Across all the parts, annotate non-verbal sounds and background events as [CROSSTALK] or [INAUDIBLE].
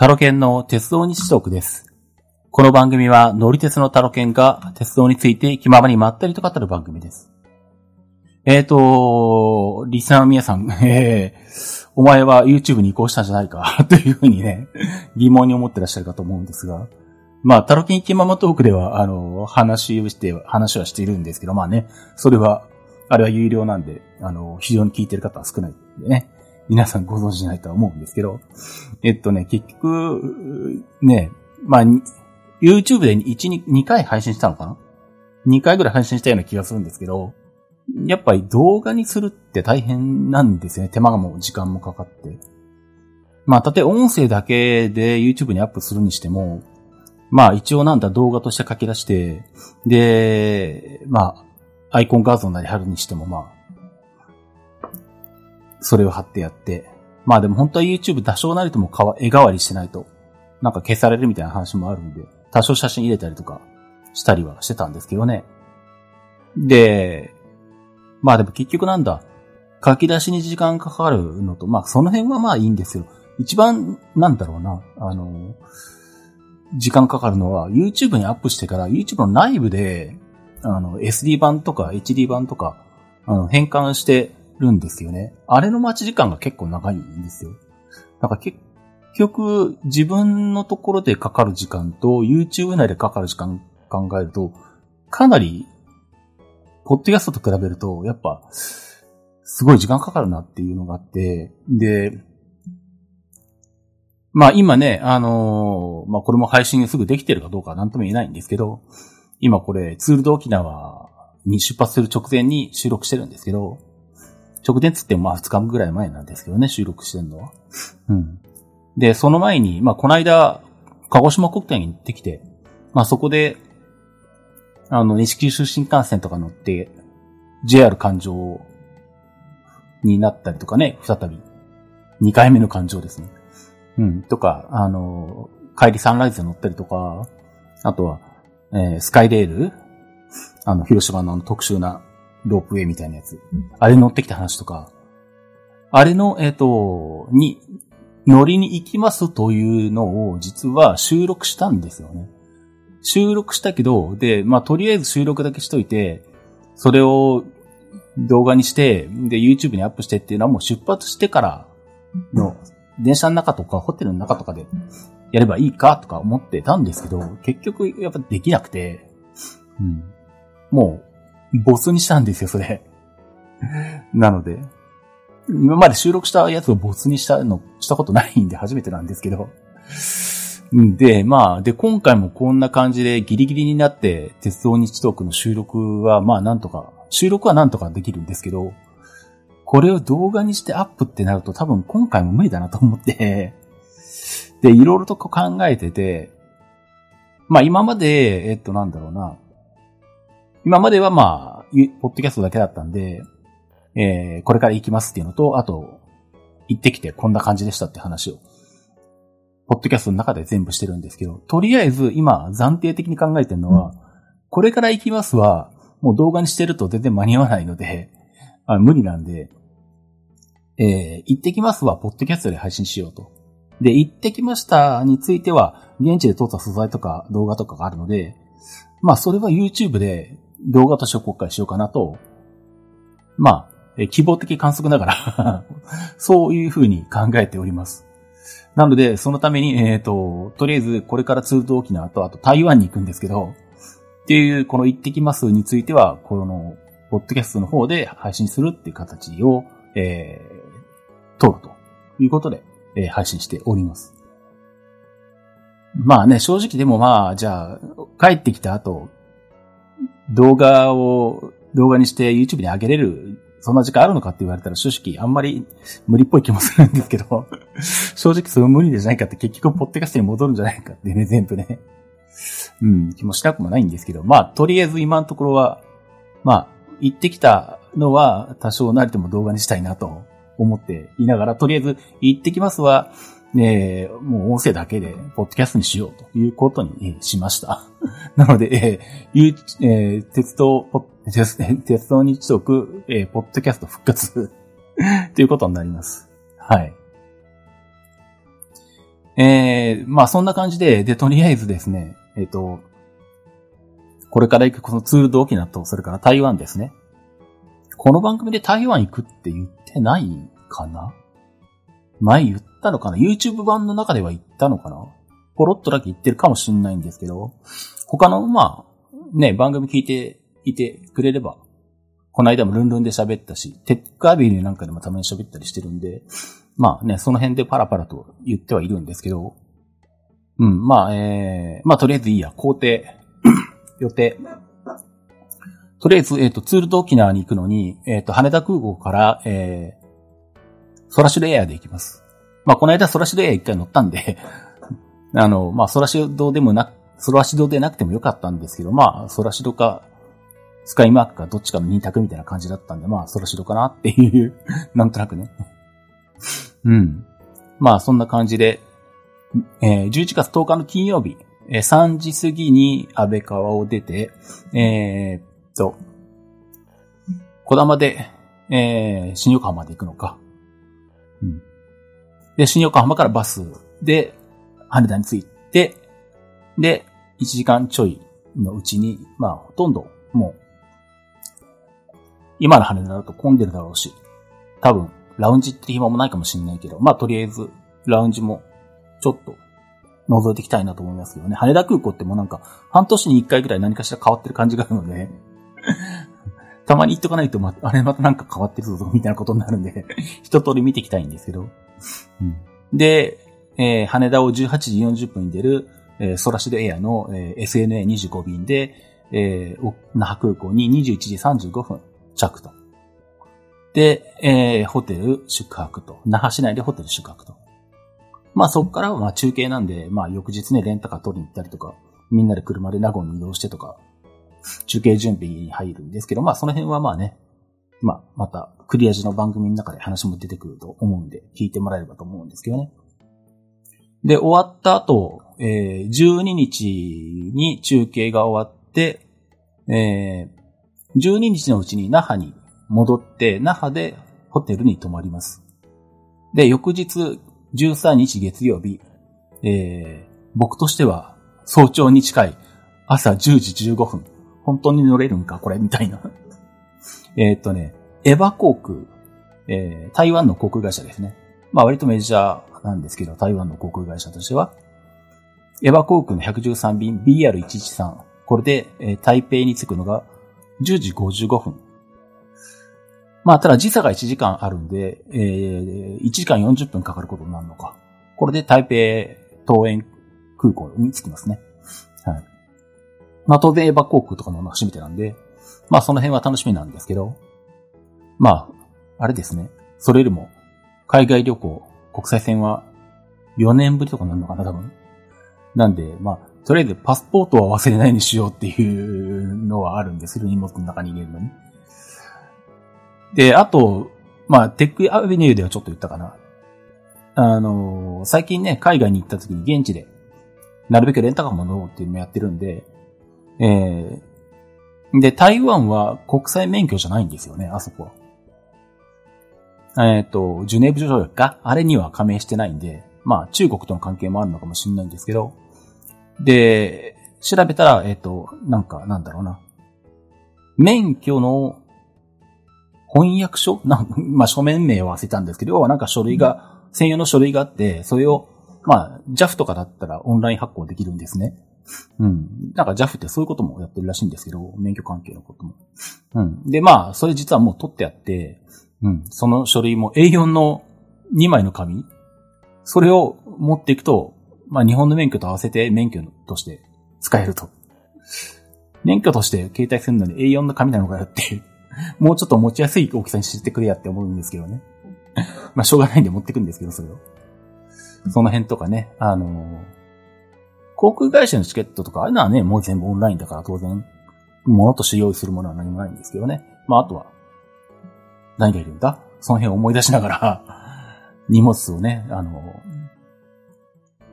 タロケンの鉄道日トークです。この番組は乗り鉄のタロケンが鉄道について気ままにまったりと語る番組です。えーと、リスナーの皆さん、えー、お前は YouTube に移行したんじゃないか [LAUGHS] というふうにね、疑問に思ってらっしゃるかと思うんですが、まあ、タロケン気ままトークでは、あの、話をして、話はしているんですけど、まあね、それは、あれは有料なんで、あの、非常に聞いてる方は少ないんでね、皆さんご存知ないとは思うんですけど、えっとね、結局、ね、まあ、YouTube で1、2, 回配信したのかな ?2 回ぐらい配信したような気がするんですけど、やっぱり動画にするって大変なんですね。手間も時間もかかって。まあ、たとえ音声だけで YouTube にアップするにしても、まあ一応なんだ動画として書き出して、で、まあ、アイコン画像なり貼るにしてもまあ、それを貼ってやって、まあでも本当は YouTube 多少なりともかわ絵代わりしてないと、なんか消されるみたいな話もあるんで、多少写真入れたりとかしたりはしてたんですけどね。で、まあでも結局なんだ、書き出しに時間かかるのと、まあその辺はまあいいんですよ。一番、なんだろうな、あの、時間かかるのは YouTube にアップしてから YouTube の内部で、あの、SD 版とか HD 版とか、あの、変換してるんですよね。あれの待ち時間が結構長いんですよ。なんか結局、自分のところでかかる時間と YouTube 内でかかる時間考えると、かなり、ポッドキャストと比べると、やっぱ、すごい時間かかるなっていうのがあって、で、まあ今ね、あのーまあこれも配信すぐできてるかどうかはなんとも言えないんですけど、今これツールド沖縄に出発する直前に収録してるんですけど、直前つってもまあ2日ぐらい前なんですけどね、収録してるのは。うん。で、その前に、まあこの間、鹿児島国体に行ってきて、まあそこで、あの、西九州新幹線とか乗って、JR 環状になったりとかね、再び。2回目の環状ですね。うん、とか、あの、帰りサンライズ乗ったりとか、あとは、えースカイレールあの、広島の特殊なロープウェイみたいなやつ。あれに乗ってきた話とか、あれの、えっ、と、に、乗りに行きますというのを実は収録したんですよね。収録したけど、で、まあ、とりあえず収録だけしといて、それを動画にして、で、YouTube にアップしてっていうのはもう出発してからの、電車の中とかホテルの中とかでやればいいかとか思ってたんですけど、結局やっぱできなくて、うん。もう、ボスにしたんですよ、それ。なので、今まで収録したやつをボツにしたの、したことないんで初めてなんですけど。で、まあ、で、今回もこんな感じでギリギリになって、鉄道日トークの収録は、まあなんとか、収録はなんとかできるんですけど、これを動画にしてアップってなると多分今回も無理だなと思って、で、いろいろと考えてて、まあ今まで、えっとなんだろうな、今まではまあ、ゆポッドキャストだけだったんで、えーこれから行きますっていうのと、あと、行ってきてこんな感じでしたって話を、ポッドキャストの中で全部してるんですけど、とりあえず今暫定的に考えてるのは、これから行きますは、もう動画にしてると全然間に合わないので、あ無理なんで、えー行ってきますは、ポッドキャストで配信しようと。で、行ってきましたについては、現地で撮った素材とか動画とかがあるので、まあ、それは YouTube で動画として公開しようかなと、まあ、え希望的観測ながら、[LAUGHS] そういうふうに考えております。なので、そのために、えっ、と、とりあえず、これからツールド沖縄と、あと台湾に行くんですけど、っていう、この行ってきますについては、この、ポッドキャストの方で配信するっていう形を、えー、取るということで、えー配信しております。まあね、正直でもまあ、じゃあ、帰ってきた後、動画を、動画にして YouTube に上げれる、そんな時間あるのかって言われたら正直あんまり無理っぽい気もするんですけど、[LAUGHS] 正直それ無理じゃないかって結局ポッドキャスに戻るんじゃないかってね、全部ね。うん、気もしなくもないんですけど、まあ、とりあえず今のところは、まあ、行ってきたのは多少なりとも動画にしたいなと思っていながら、とりあえず行ってきますは、ねえ、もう音声だけで、ポッドキャストにしようということに、しました。[LAUGHS] なので、えーえー鉄道、鉄鉄道日特、えーポッドキャスト復活 [LAUGHS] ということになります。はい。えー、まあそんな感じで、で、とりあえずですね、えっ、と、これから行くこのツールド沖縄と、それから台湾ですね。この番組で台湾行くって言ってないかな前言ったのかな ?YouTube 版の中では言ったのかな？ポロッとだけ言ってるかもしんないんですけど、他の、まあ、ね、番組聞いていてくれれば、この間もルンルンで喋ったし、テックアビリなんかでもたまに喋ったりしてるんで、まあね、その辺でパラパラと言ってはいるんですけど、うん、まあ、えー、まあとりあえずいいや、工程、[COUGHS] 予定。とりあえず、えっ、ー、と、ツールと沖縄に行くのに、えっ、ー、と、羽田空港から、えー、ソラシドエアで行きます。まあ、この間ソラシドエア一回乗ったんで [LAUGHS] あの、まあ、ソラシドでもな、ソラシドでなくてもよかったんですけど、まあ、ソラシドか、スカイマークかどっちかの二択みたいな感じだったんで、まあ、ソラシドかなっていう [LAUGHS] なんとなくねうん。まあ、そんな感じで、えー、11月10日の金曜日、えー、3時過ぎに安倍川を出て、えー、っと、小玉で、えー、新横浜まで行くのか。で、新横浜からバスで、羽田に着いて、で、1時間ちょいのうちに、まあ、ほとんど、もう、今の羽田だと混んでるだろうし、多分、ラウンジって暇もないかもしれないけど、まあ、とりあえず、ラウンジも、ちょっと、覗いていきたいなと思いますけどね。羽田空港ってもうなんか、半年に一回ぐらい何かしら変わってる感じがあるので、たまに行っとかないと、ま、あれまたなんか変わってるぞ、みたいなことになるんで [LAUGHS] 一通り見ていきたいんですけど。うん、で、えー、羽田を18時40分に出る、えー、ソラシドエアの、えー、SNA25 便で、えー、那覇空港に21時35分着と。で、えー、ホテル宿泊と。那覇市内でホテル宿泊と。まあそこからはまあ中継なんで、まあ翌日ね、レンタカー取りに行ったりとか、みんなで車で名護に移動してとか、中継準備に入るんですけど、まあその辺はまあね、まあまたクリア時の番組の中で話も出てくると思うんで、聞いてもらえればと思うんですけどね。で、終わった後、えー、12日に中継が終わって、えー、12日のうちに那覇に戻って、那覇でホテルに泊まります。で、翌日、13日月曜日、えー、僕としては早朝に近い朝10時15分。本当に乗れるんかこれみたいな。[LAUGHS] えっとね、エヴァ航空、えー、台湾の航空会社ですね。まあ割とメジャーなんですけど、台湾の航空会社としては、エヴァ航空の113便 BR113。これで、えー、台北に着くのが10時55分。まあ、ただ時差が1時間あるんで、えー、1時間40分かかることになるのか。これで台北東園空港に着きますね。まあ、当然エヴァ航空とかの初めてなんで、まあ、その辺は楽しみなんですけど、まあ、あれですね。それよりも、海外旅行、国際線は4年ぶりとかなるのかな、多分。なんで、まあ、とりあえずパスポートは忘れないにしようっていうのはあるんですけど、荷物の中に入れるのに。で、あと、まあ、テックアベニューではちょっと言ったかな。あの、最近ね、海外に行った時に現地で、なるべくレンタカーも乗ろうっていうのもやってるんで、えー、で、台湾は国際免許じゃないんですよね、あそこは。えっ、ー、と、ジュネーブ条約か？あれには加盟してないんで、まあ、中国との関係もあるのかもしれないんですけど、で、調べたら、えっ、ー、と、なんか、なんだろうな。免許の翻訳書？[LAUGHS] なまあ、書面名を忘れたんですけど、要はなんか書類が、専用の書類があって、それを、まあ、JAF とかだったらオンライン発行できるんですね。うん。なんか JAF ってそういうこともやってるらしいんですけど、免許関係のことも。うん。で、まあ、それ実はもう取ってあって、うん。その書類も A4 の2枚の紙それを持っていくと、まあ、日本の免許と合わせて免許として使えると。免許として携帯するのに A4 の紙なのかよっていう [LAUGHS] もうちょっと持ちやすい大きさにしてくれやって思うんですけどね。[LAUGHS] まあ、しょうがないんで持ってくんですけど、それを。その辺とかね、あのー、航空会社のチケットとか、ああいうのはね、もう全部オンラインだから当然、物として用意するものは何もないんですけどね。まあ、あとは、何がいるんだ？その辺を思い出しながら [LAUGHS] 荷物をね、あの、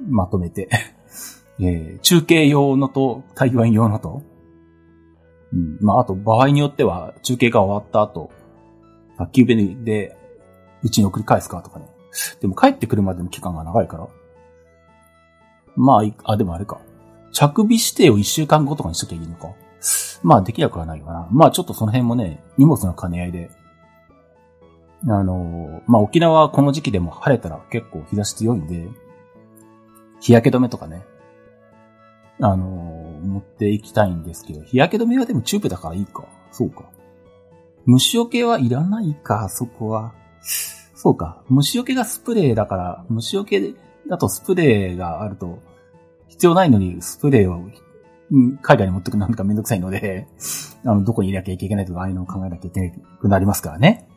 まとめて [LAUGHS] えー、中継用のと、台湾用のと、うん。まあ、あと、場合によっては、中継が終わった後、宅急便で、うちに送り返すかとかね。でも帰ってくるまでの期間が長いから、まあ、あ、でもあれか。着備指定を1週間後とかにしときゃいいのか。まあ、できなくはないかな。まあ、ちょっとその辺もね、荷物の兼ね合いで。あの、まあ、沖縄はこの時期でも晴れたら結構日差し強いんで、日焼け止めとかね、あの、持っていきたいんですけど、日焼け止めはでもチューブだからいいか。そうか。虫除けはいらないか、そこは。そうか。虫除けがスプレーだから、虫除けだとスプレーがあると、必要ないのにスプレーを海外に持ってくなんかめんどくさいので、[LAUGHS] あの、どこに入れなきゃいけないとか、ああいうのを考えなきゃいけなくなりますからね。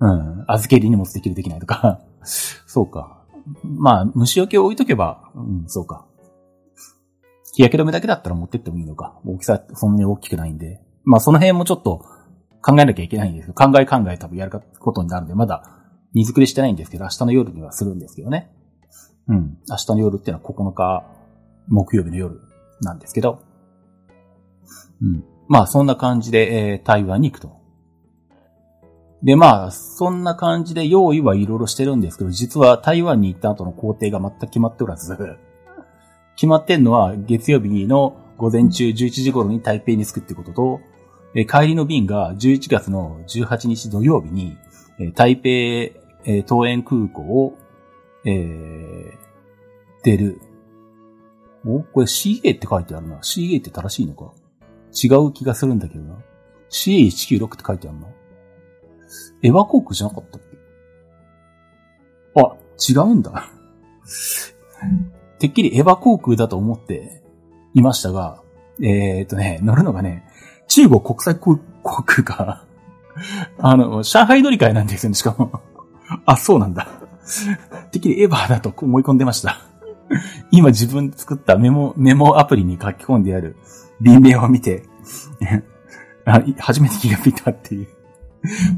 うん。預け入り荷物できるできないとか。[LAUGHS] そうか。まあ、虫除けを置いとけば、うん、そうか。日焼け止めだけだったら持ってってもいいのか。大きさそんなに大きくないんで。まあ、その辺もちょっと考えなきゃいけないんですけど、考え考え多分やることになるんで、まだ荷造りしてないんですけど、明日の夜にはするんですけどね。うん。明日の夜っていうのは9日木曜日の夜なんですけど。うん。まあ、そんな感じで、えー、台湾に行くと。で、まあ、そんな感じで用意はいろいろしてるんですけど、実は台湾に行った後の工程が全く決まっておらず、決まってんのは月曜日の午前中11時頃に台北に着くってことと、え帰りの便が11月の18日土曜日に、え台北、え東園空港を、えー、出るおこれ CA って書いてあるな。CA って正しいのか？違う気がするんだけどな。CA196 って書いてあるな。エヴァ航空じゃなかったっけ？あ、違うんだ。てっきりエヴァ航空だと思っていましたが、えー、っとね、乗るのがね、中国国際航空か。[LAUGHS] あの、上海乗り換えなんですよね、しかも。あ、そうなんだ。てっきりエヴァだと思い込んでました。[LAUGHS] 今自分で作ったメモ、メモアプリに書き込んである。便名を見て。[LAUGHS] 初めて気がついたっていう。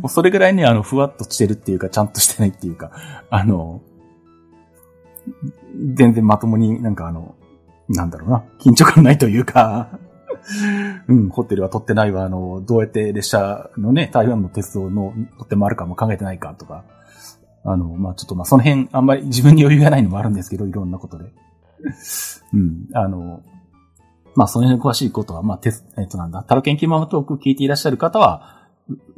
もうそれぐらいね、あの、ふわっとしてるっていうか、ちゃんとしてないっていうか、あの、全然まともになんかあの、なんだろうな、緊張感ないというか。[LAUGHS] うん、ホテルは取ってないわ、あの、どうやって列車のね、台湾の鉄道の取って回るかも考えてないかとか、あの、まあ、ちょっとまあ、その辺、あんまり自分に余裕がないのもあるんですけど、いろんなことで。うん、あの、まあ、その辺の詳しいことは、まあ、てえっとなんだ、タロケンキーママトーク聞いていらっしゃる方は、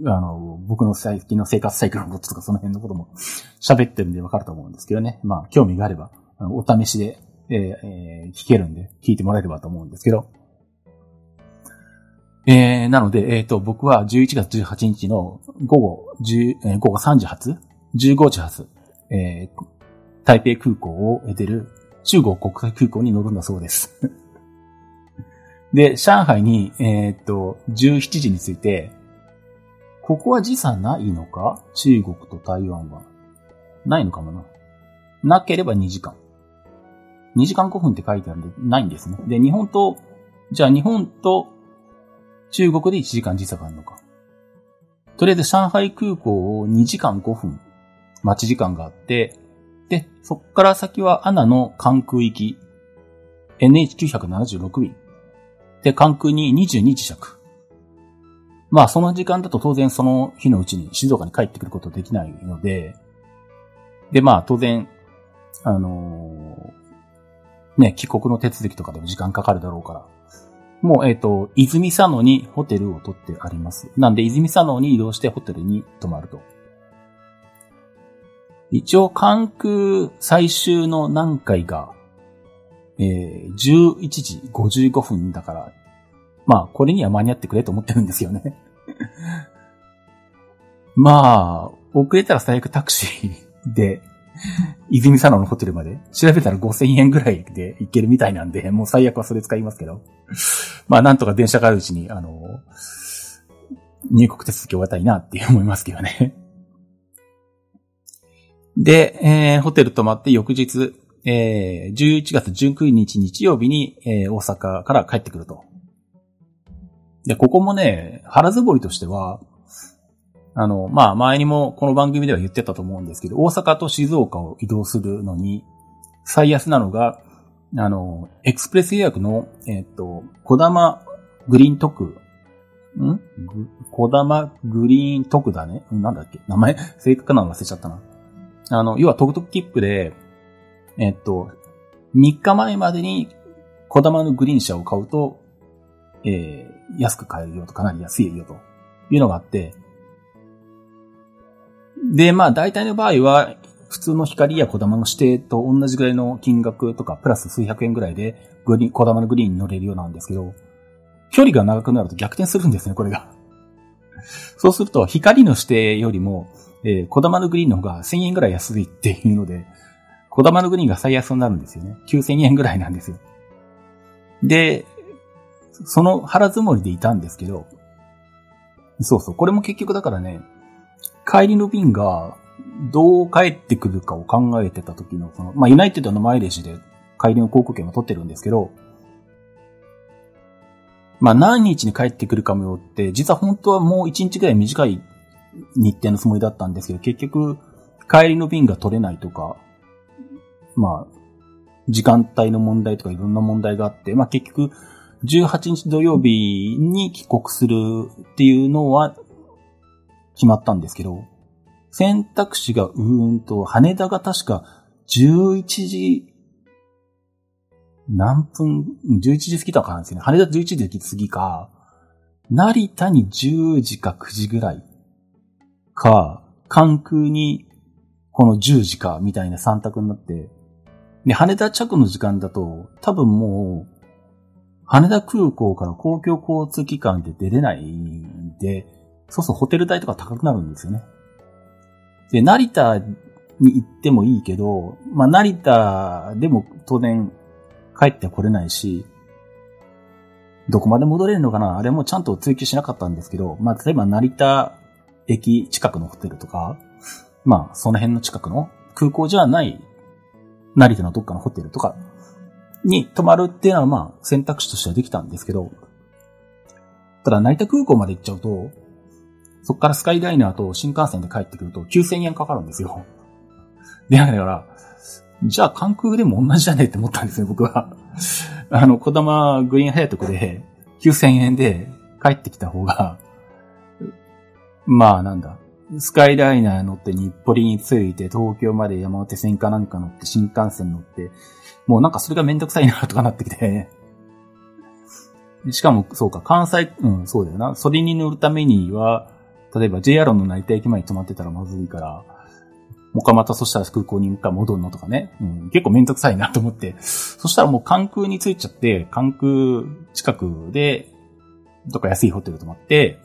あの、僕の最近の生活サイクルのこととかその辺のことも喋ってるんでわかると思うんですけどね。まあ、興味があれば、お試しで、えーえー、聞けるんで、聞いてもらえればと思うんですけど。えー、なので、えっ、ー、と、僕は11月18日の午後10、えー、午後3時発15時発、えー、台北空港を出る中国国際空港に乗るんだそうです [LAUGHS] で、上海に、えー、っと、17時に着いて、ここは時差ないのか？中国と台湾は。ないのかもな。なければ2時間。2時間5分って書いてあるんで、ないんですね。で、日本と、じゃあ日本と中国で1時間時差があるのか。とりあえず上海空港を2時間5分待ち時間があって、で、そっから先はアナの関空行き、NH976 便。で、関空に22時着。まあ、その時間だと当然その日のうちに静岡に帰ってくることできないので、で、まあ、当然、あのー、ね、帰国の手続きとかでも時間かかるだろうから、もう、えっ、ー、と、泉佐野にホテルを取ってあります。なんで、泉佐野に移動してホテルに泊まると。一応関空最終の何回が、えー、11時55分だから、まあ、これには間に合ってくれと思ってるんですよね [LAUGHS] まあ、遅れたら最悪タクシーで、泉佐野のホテルまで調べたら5000円ぐらいで行けるみたいなんで、もう最悪はそれ使いますけど。まあ、なんとか電車があるうちに、あの、入国手続き終わったいなって思いますけどね。で、えー、ホテル泊まって翌日、えー、11月19日日曜日に、えー、大阪から帰ってくると。で、ここもね、腹積もりとしては、あの、まあ、前にもこの番組では言ってたと思うんですけど、大阪と静岡を移動するのに、最安なのが、あの、エクスプレス予約の、えっ、ー、と、小玉グリーン特、ん？小玉グリーン特だね。なんだっけ？名前、正確なの忘れちゃったな。あの、要はトクトク切符で、えっと、3日前までに小玉のグリーン車を買うと、えー、安く買えるよとかなり安いよというのがあって、で、まあ大体の場合は、普通の光や小玉の指定と同じぐらいの金額とか、プラス数百円ぐらいで、グリ小玉のグリーンに乗れるようなんですけど、距離が長くなると逆転するんですね、これが。そうすると、光の指定よりも、えー、小玉のグリーンの方が1000円ぐらい安いっていうので、小玉のグリーンが最安になるんですよね。9000円ぐらいなんですよ。で、その腹積もりでいたんですけど、そうそう、これも結局だからね、帰りの便がどう帰ってくるかを考えてた時の、その、まあ、ユナイテッドのマイレージで帰りの航空券を取ってるんですけど、まあ、何日に帰ってくるかもよって、実は本当はもう1日ぐらい短い日程のつもりだったんですけど、結局、帰りの便が取れないとか、まあ、時間帯の問題とかいろんな問題があって、まあ結局、18日土曜日に帰国するっていうのは決まったんですけど、選択肢がうーんと、羽田が確か11時、何分、11時過ぎたかなんですよね。羽田11時過ぎか、成田に10時か9時ぐらいか、関空にこの10時かみたいな3択になって、で、羽田着の時間だと、多分もう、羽田空港から公共交通機関で出れないんで、そうそうホテル代とか高くなるんですよね。で、成田に行ってもいいけど、まあ、成田でも当然帰ってこれないし、どこまで戻れるのかなあれもちゃんと追求しなかったんですけど、まあ、例えば成田駅近くのホテルとか、まあ、その辺の近くの空港じゃない成田のどっかのホテルとかに泊まるっていうのはまあ選択肢としてはできたんですけど、ただ成田空港まで行っちゃうと、そこからスカイライナーと新幹線で帰ってくると9000円かかるんですよ。で、だから、じゃあ関空でも同じじゃねえって思ったんですね、僕は。あの、小玉グリーンハヤトクで9000円で帰ってきた方が、まあなんだ、スカイライナー乗って日暮里に着いて東京まで山手線かなんか乗って新幹線乗って、もうなんかそれがめんどくさいなとかなってきて。[LAUGHS] しかも、そうか、関西、うん、そうだよな。それに乗るためには、例えば JR の成田駅前に止まってたらまずいから、もかまたそしたら空港にもう戻るのとかね。うん、結構めんどくさいなと思って。そしたらもう関空に着いちゃって、関空近くで、どっか安いホテル泊まって、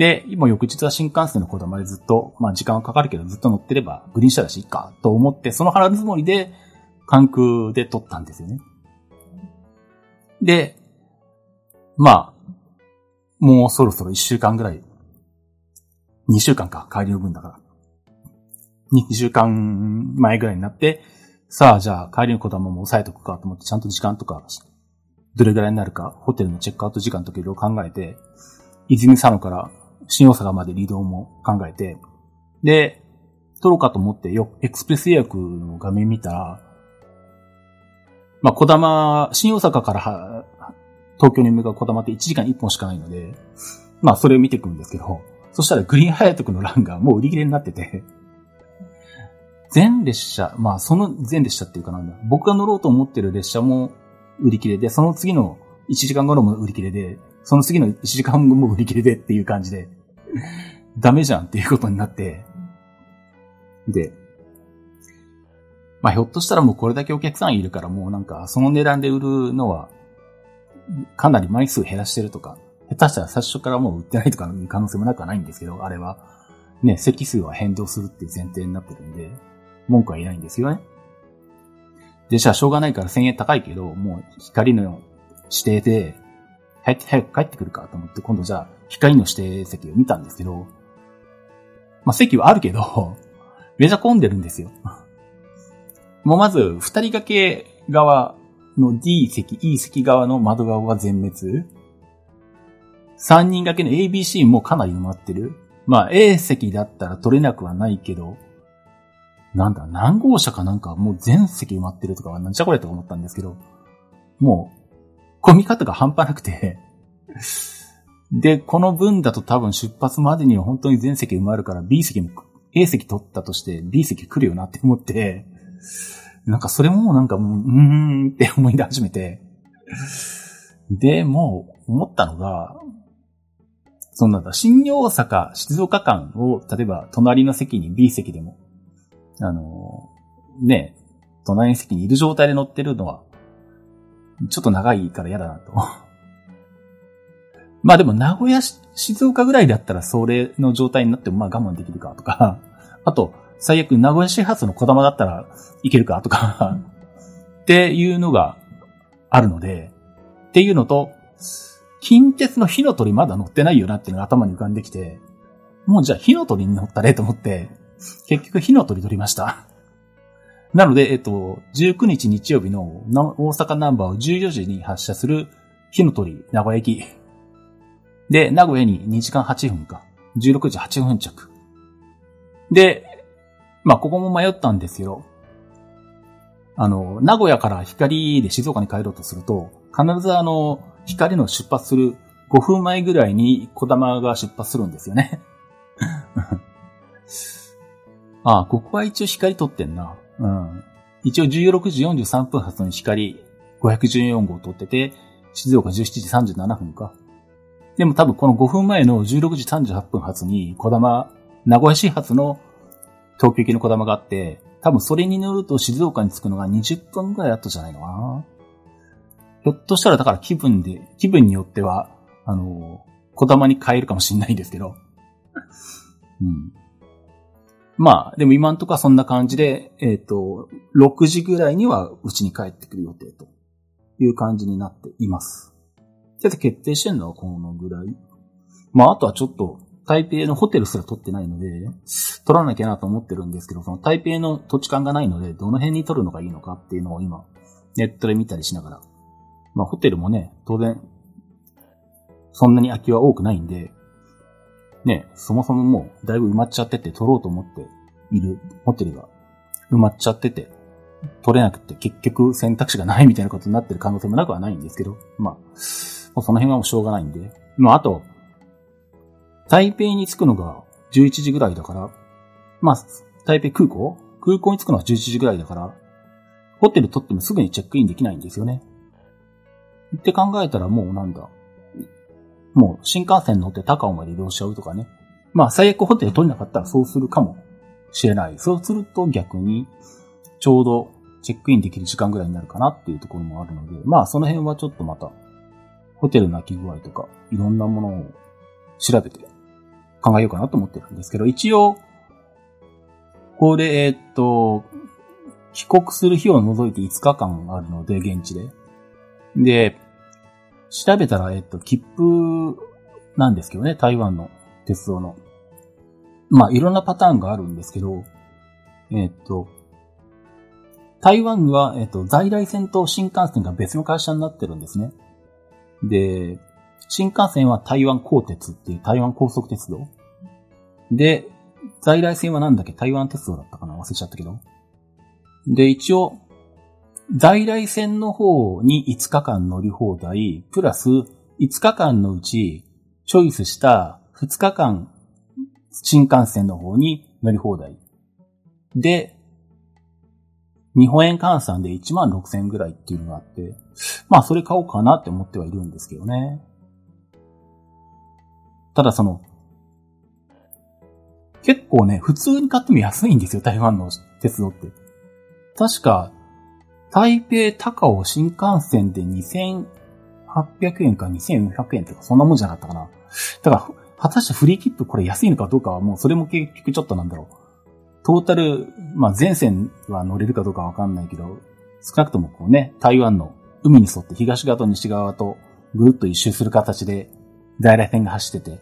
で、今翌日は新幹線のこだまでずっと、まあ時間はかかるけどずっと乗ってればグリーン車だしいいかと思って、その腹積もりで関空で撮ったんですよね。で、まあ、もうそろそろ一週間ぐらい、二週間か、帰りの分だから。二週間前ぐらいになって、さあじゃあ帰りのこだまも押さえとくかと思ってちゃんと時間とか、どれぐらいになるか、ホテルのチェックアウト時間とかいろいろ考えて、泉佐野から新大阪まで移動も考えて、で、撮ろうかと思ってよ、エクスプレス予約の画面見たら、まあ、小玉、新大阪から東京に向かう小玉って1時間1本しかないので、まあ、それを見ていくんですけど、そしたらグリーンハヤトクの欄がもう売り切れになってて、全列車、まあ、その全列車っていうかなんだ、僕が乗ろうと思ってる列車も売り切れで、その次の1時間後のも売り切れで、その次の1時間後も売り切れでっていう感じで、ダメじゃんっていうことになって、で、まあひょっとしたらもうこれだけお客さんいるからもうなんかその値段で売るのは、かなり枚数減らしてるとか、下手したら最初からもう売ってないとかいう可能性もなくはないんですけど、あれは。ね、席数は変動するっていう前提になってるんで、文句は言えないんですよね。で、じゃあしょうがないから1000円高いけど、もう光の指定で、早く早く帰ってくるかと思って、今度じゃあ光の指定席を見たんですけど、まあ席はあるけど、[LAUGHS] めちゃ混んでるんですよ。もうまず、二人掛け側の D 席、E 席側の窓側は全滅。三人掛けの ABC もかなり埋まってる。まあ A 席だったら取れなくはないけど、なんだ、何号車かなんかもう全席埋まってるとかはなんじゃこれと思ったんですけど、もうう、混み方が半端なくて。で、この分だと多分出発までには本当に全席埋まるから B 席も A 席取ったとして B 席来るよなって思って、なんかそれもなんかもう、うーんって思い出始めて、で、もう思ったのが、そんなんだ、新大阪、静岡間を、例えば隣の席に B 席でも、あの、ね、隣の席にいる状態で乗ってるのは、ちょっと長いから嫌だなと。[LAUGHS] まあでも名古屋、静岡ぐらいだったらそれの状態になってもまあ我慢できるかとか、[LAUGHS] あと、最悪名古屋始発の小玉だったらいけるかとか。っていうのがあるので、っていうのと、近鉄の火の鳥まだ乗ってないよなっていうのが頭に浮かんできて、もうじゃあ火の鳥に乗ったねと思って、結局火の鳥取りました。なので、えっと、19日日曜日の大阪ナンバーを14時に発車する火の鳥名古屋駅。で、名古屋に2時間8分か。16時8分着。で、まあ、ここも迷ったんですよ。あの、名古屋から光で静岡に帰ろうとすると、必ずあの、光の出発する5分前ぐらいに小玉が出発するんですよね。[LAUGHS] ああ、ここは一応光取ってんな。うん。一応16時43分発の光514号取ってて、静岡17時37分か。でも多分この5分前の16時38分発に小玉、名古屋市発の東京行きの小玉があって、多分それに乗ると静岡に着くのが20分ぐらい後じゃないのかな。ひょっとしたらだから気分で、気分によっては、あの、小玉に変えるかもしんないんですけど。うん。まあ、でも今んとこはそんな感じで、えっ、ー、と、6時ぐらいにはうちに帰ってくる予定という感じになっています。だって決定してんのはこのぐらい。まあ、あとはちょっと、台北のホテルすら取ってないので、取らなきゃなと思ってるんですけど、その台北の土地勘がないので、どの辺に取るのがいいのかっていうのを今、ネットで見たりしながら。まあ、ホテルもね、当然、そんなに空きは多くないんで、ね、そもそももうだいぶ埋まっちゃってて取ろうと思っているホテルが埋まっちゃってて、取れなくて結局選択肢がないみたいなことになってる可能性もなくはないんですけど、まあ、その辺はもうしょうがないんで。まああと、台北に着くのが11時ぐらいだから、まあ、台北空港？空港に着くのは11時ぐらいだから、ホテル取ってもすぐにチェックインできないんですよね。って考えたらもうなんだ、もう新幹線乗って高尾まで移動しちゃうとかね。まあ最悪ホテル取れなかったらそうするかもしれない。そうすると逆にちょうどチェックインできる時間ぐらいになるかなっていうところもあるので、まあその辺はちょっとまたホテルの空き具合とかいろんなものを調べて考えようかなと思ってるんですけど、一応、これ、えー、っと、帰国する日を除いて5日間あるので、現地で。で、調べたら、えっと、切符なんですけどね、台湾の鉄道の。まあ、いろんなパターンがあるんですけど、えっと、台湾は、えっと、在来線と新幹線が別の会社になってるんですね。で、新幹線は台湾高鉄っていう台湾高速鉄道。で、在来線はなんだっけ台湾鉄道だったかな忘れちゃったけど。で、一応、在来線の方に5日間乗り放題、プラス5日間のうちチョイスした2日間新幹線の方に乗り放題。で、日本円換算で1万6千円ぐらいっていうのがあって、まあそれ買おうかなって思ってはいるんですけどね。ただその、結構ね、普通に買っても安いんですよ、台湾の鉄道って。確か、台北高尾新幹線で2800円か2400円とかそんなもんじゃなかったかな。だから、果たしてフリー切符これ安いのかどうかはもうそれも結局ちょっとなんだろう。トータル、まあ全線は乗れるかどうかわかんないけど、少なくともこうね、台湾の海に沿って東側と西側とぐるっと一周する形で在来線が走ってて、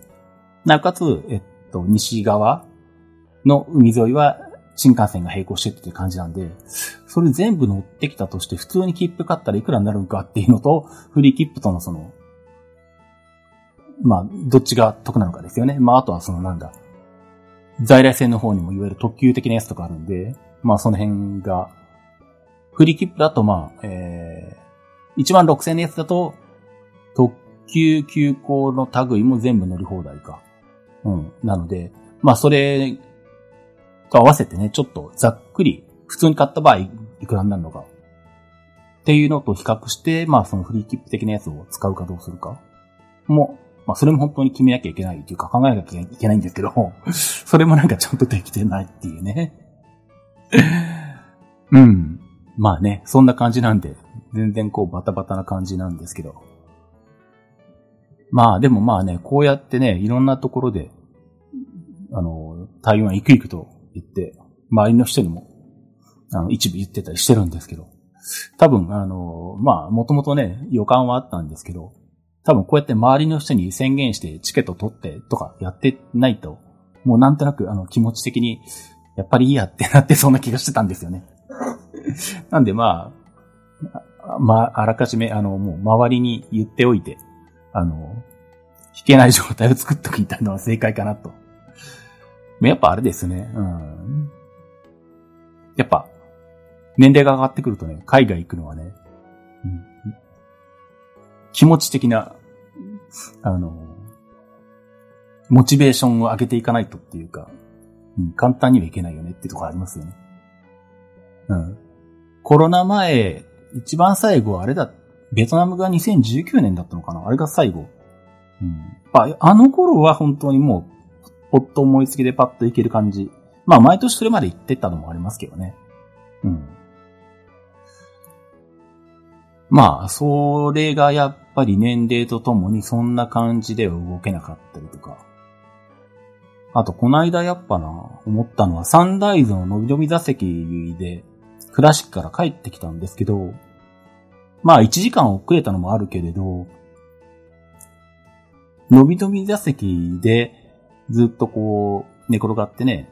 なおかつ、えっと、西側の海沿いは新幹線が並行してって感じなんで、それ全部乗ってきたとして普通に切符買ったらいくらになるのかっていうのと、フリー切符とのその、まあ、どっちが得なのかですよね。まあ、あとはそのなんだ、在来線の方にもいわゆる特急的なやつとかあるんで、まあその辺が、フリー切符だとまあ、えー、1万6000円のやつだと、特急急行の類も全部乗り放題か。うん。なので、まあそれと合わせてね、ちょっとざっくり、普通に買った場合、いくらになるのか。っていうのと比較して、まあそのフリーキップ的なやつを使うかどうするか。も、まあそれも本当に決めなきゃいけないっていうか考えなきゃいけないんですけど、[LAUGHS] それもなんかちゃんとできてないっていうね。[LAUGHS] うん。まあね、そんな感じなんで、全然こうバタバタな感じなんですけど。まあでもまあね、こうやってね、いろんなところで、あの、台湾行く行くと言って、周りの人にも、あの、一部言ってたりしてるんですけど、多分、あの、まあ、もともとね、予感はあったんですけど、多分こうやって周りの人に宣言してチケット取ってとかやってないと、もうなんとなくあの気持ち的に、やっぱりいいやってなってそんな気がしてたんですよね。[LAUGHS] なんでまあ、まあ、あらかじめ、あの、もう周りに言っておいて、あの、弾けない状態を作っときたいのは正解かなと。やっぱあれですね。うん。やっぱ、年齢が上がってくるとね、海外行くのはね、うん、気持ち的な、あの、モチベーションを上げていかないとっていうか、うん、簡単にはいけないよねってとこありますよね。うん。コロナ前、一番最後あれだ、ベトナムが2019年だったのかなあれが最後。うん。ああの頃は本当にもう、ポッと思いつきでパッといける感じ。まあ毎年それまで行ってたのもありますけどね。うん。まあ、それがやっぱり年齢とともにそんな感じでは動けなかったりとか。あと、この間やっぱな、思ったのはサンライズの伸び伸び座席で、クラシックから帰ってきたんですけど、まあ1時間遅れたのもあるけれど、伸び伸び座席でずっとこう寝転がってね、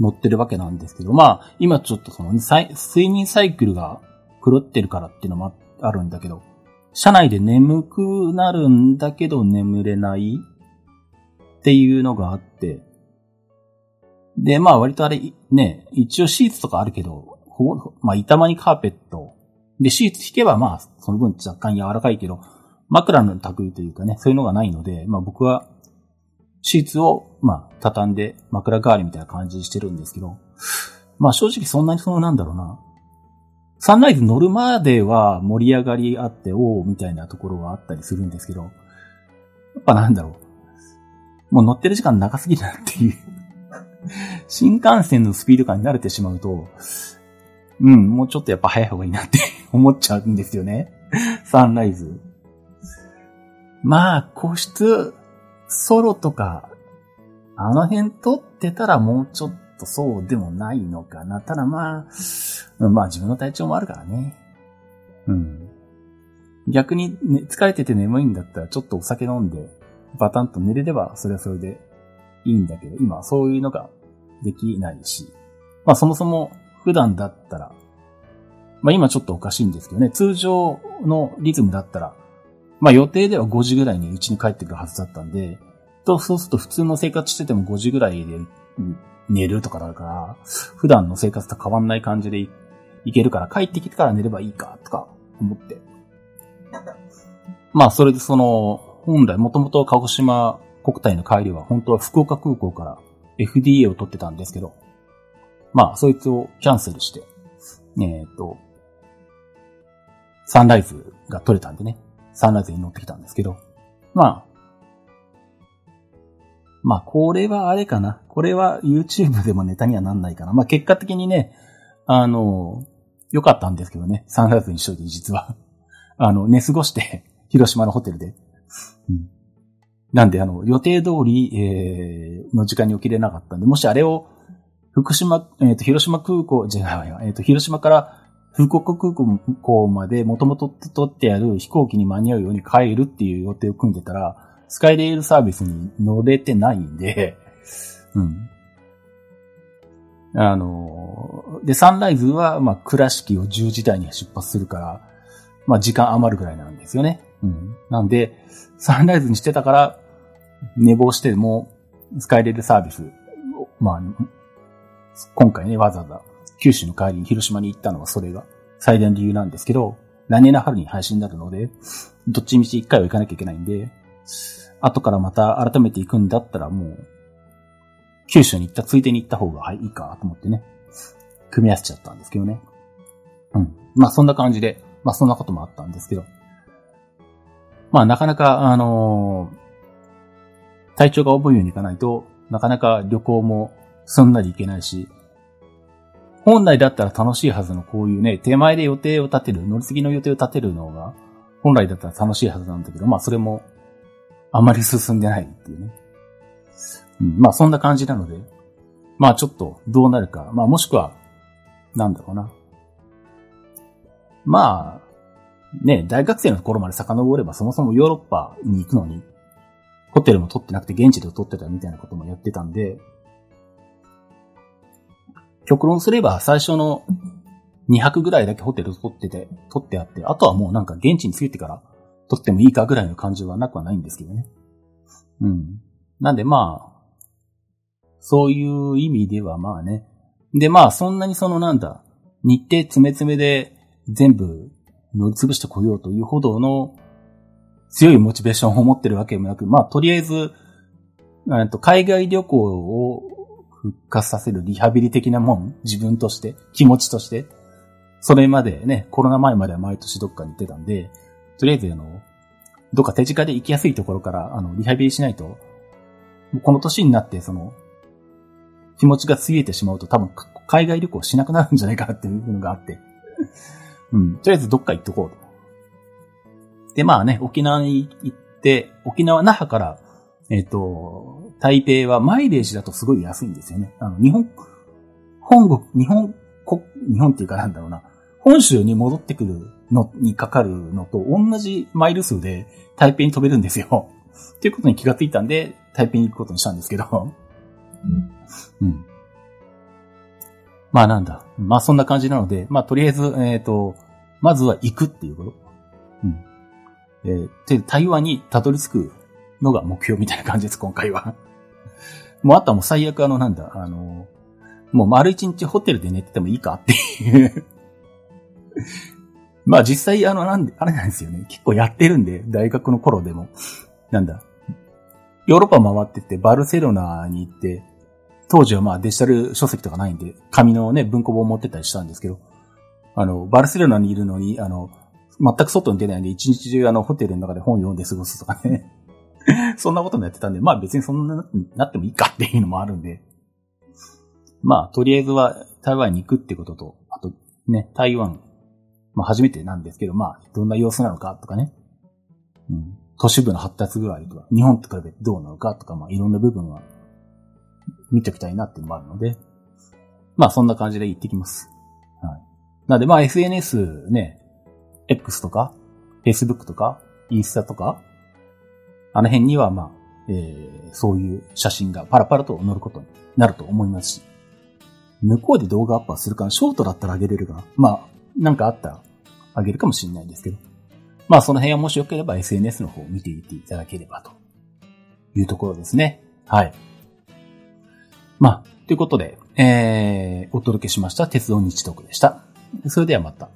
乗ってるわけなんですけど、まあ今ちょっとその睡眠サイクルが狂ってるからっていうのもあるんだけど、車内で眠くなるんだけど眠れないっていうのがあって、で、まあ割とあれ、ね、一応シーツとかあるけど、ほぼ、まあ板間にカーペット。で、シーツ引けばまあ、その分若干柔らかいけど、枕の類というかね、そういうのがないので、まあ僕は、シーツを、まあ、畳んで枕代わりみたいな感じにしてるんですけど、まあ正直そんなにそのなんだろうな、サンライズ乗るまでは盛り上がりあって、おーみたいなところがあったりするんですけど、やっぱなんだろう。もう乗ってる時間長すぎるなっていう新幹線のスピード感に慣れてしまうと、うん、もうちょっとやっぱ早い方がいいなって [LAUGHS] 思っちゃうんですよね。サンライズ。まあ、個室、ソロとか、あの辺撮ってたらもうちょっとそうでもないのかな。ただまあ、まあ自分の体調もあるからね。うん。逆に、ね、疲れてて眠いんだったらちょっとお酒飲んで、バタンと寝れればそれはそれでいいんだけど、今はそういうのができないし。まあそもそも普段だったら、まあ今ちょっとおかしいんですけどね、通常のリズムだったら、まあ予定では5時ぐらいに家に帰ってくるはずだったんで、と、そうすると普通の生活してても5時ぐらいで寝るとかだから、普段の生活と変わんない感じでいけるから帰ってきてから寝ればいいか、とか思って。まあそれでその、本来もともと鹿児島国体の帰りは本当は福岡空港から FDA を取ってたんですけど、まあそいつをキャンセルして、えっ、と、サンライズが取れたんでね、サンライズに乗ってきたんですけど、まあ、まあ、これはあれかな。これは YouTube でもネタにはなんないかな。まあ、結果的にね、あの、良かったんですけどね。サンライズにしといて実は。[LAUGHS] あの、寝過ごして、[LAUGHS] 広島のホテルで。うん。なんで、あの、予定通り、えー、の時間に起きれなかったんで、もしあれを、福島、えっ、ー、と、広島空港、じゃないわ、えっ、ー、と、広島から福岡空港までもともと取ってある飛行機に間に合うように帰るっていう予定を組んでたら、スカイレールサービスに乗れてないんで、[LAUGHS] うん。あの、で、サンライズは、まあ、倉敷を10時台に出発するから、まあ、時間余るぐらいなんですよね。うん。なんで、サンライズにしてたから、寝坊しても、スカイレールサービス、まあ、今回ね、わざわざ九州の帰りに広島に行ったのはそれが最大の理由なんですけど、来年の春に配信になるので、どっちみち一回は行かなきゃいけないんで、後からまた改めて行くんだったらもう、九州に行ったついでに行った方がいいかと思ってね。組み合わせちゃったんですけどね。うん。まあそんな感じで、まあそんなこともあったんですけど。まあなかなか、あのー、体調が覚えようにいかないと、なかなか旅行もすんなり行けないし、本来だったら楽しいはずのこういうね、手前で予定を立てる、乗り継ぎの予定を立てるのが、本来だったら楽しいはずなんだけど、まあそれも、あまり進んでないっていうね。うん、まあそんな感じなので、まあちょっとどうなるか、まあもしくは、なんだろうな。まあ、ね、大学生の頃まで遡ればそもそもヨーロッパに行くのに、ホテルも取ってなくて現地で取ってたみたいなこともやってたんで、極論すれば最初の2泊ぐらいだけホテル取ってて、取ってあって、あとはもうなんか現地に着いてから取ってもいいかぐらいの感じはなくはないんですけどね。うん。なんでまあ、そういう意味ではまあね。でまあそんなにそのなんだ、日程詰め詰めで全部乗り潰してこようというほどの強いモチベーションを持ってるわけもなく、まあとりあえず、えっと海外旅行を復活させるリハビリ的なもん、自分として、気持ちとして、それまでね、コロナ前までは毎年どっかに行ってたんで、とりあえずあの、どっか手近で行きやすいところから、あの、リハビリしないと、この年になって、その、気持ちがついてしまうと多分、海外旅行しなくなるんじゃないかなっていうのがあって。[LAUGHS] うん。とりあえずどっか行っとこうと。で、まあね、沖縄に行って、沖縄那覇から、えっ、ー、と、台北はマイレージだとすごい安いんですよね。あの、日本、本国、日本国、日本っていうかなんだろうな、本州に戻ってくるのにかかるのと同じマイル数で台北に飛べるんですよ。っていうことに気がついたんで、台北に行くことにしたんですけど。うん。まあなんだ。まあそんな感じなので、まあとりあえず、えっ、ー、と、まずは行くっていうこと。うん。えー、で、台湾にたどり着くのが目標みたいな感じです、今回は。もうあとはもう最悪あのなんだ、あの、もう丸一日ホテルで寝ててもいいかっていう [LAUGHS] まあ実際あのなんで、あれなんですよね。結構やってるんで、大学の頃でも。なんだ。ヨーロッパ回ってて、バルセロナに行って、当時はまあデジタル書籍とかないんで、紙のね、文庫本を持ってたりしたんですけど、あの、バルセロナにいるのに、あの、全く外に出ないんで、一日中あの、ホテルの中で本読んで過ごすとかね。[LAUGHS] そんなこともやってたんで、まあ別にそんななってもいいかっていうのもあるんで。まあ、とりあえずは台湾に行くってことと、あとね、台湾、まあ初めてなんですけど、まあ、どんな様子なのかとかね。うん。都市部の発達具合とか、日本と比べてどうなのかとか、まあいろんな部分は見ておきたいなっていうのもあるので、まあそんな感じで行ってきます。はい。なのでまあ SNS ね、X とか、Facebook とか、インスタとか、あの辺には、まあ、えー、そういう写真がパラパラと載ることになると思いますし、向こうで動画アップはするか、ショートだったら上げれるが、まあ、なんかあったら上げるかもしれないんですけど、まあその辺はもしよければ SNS の方を見ていっていただければというところですね。はい。まあ、ということで、えー、お届けしました鉄道日特でした。それではまた。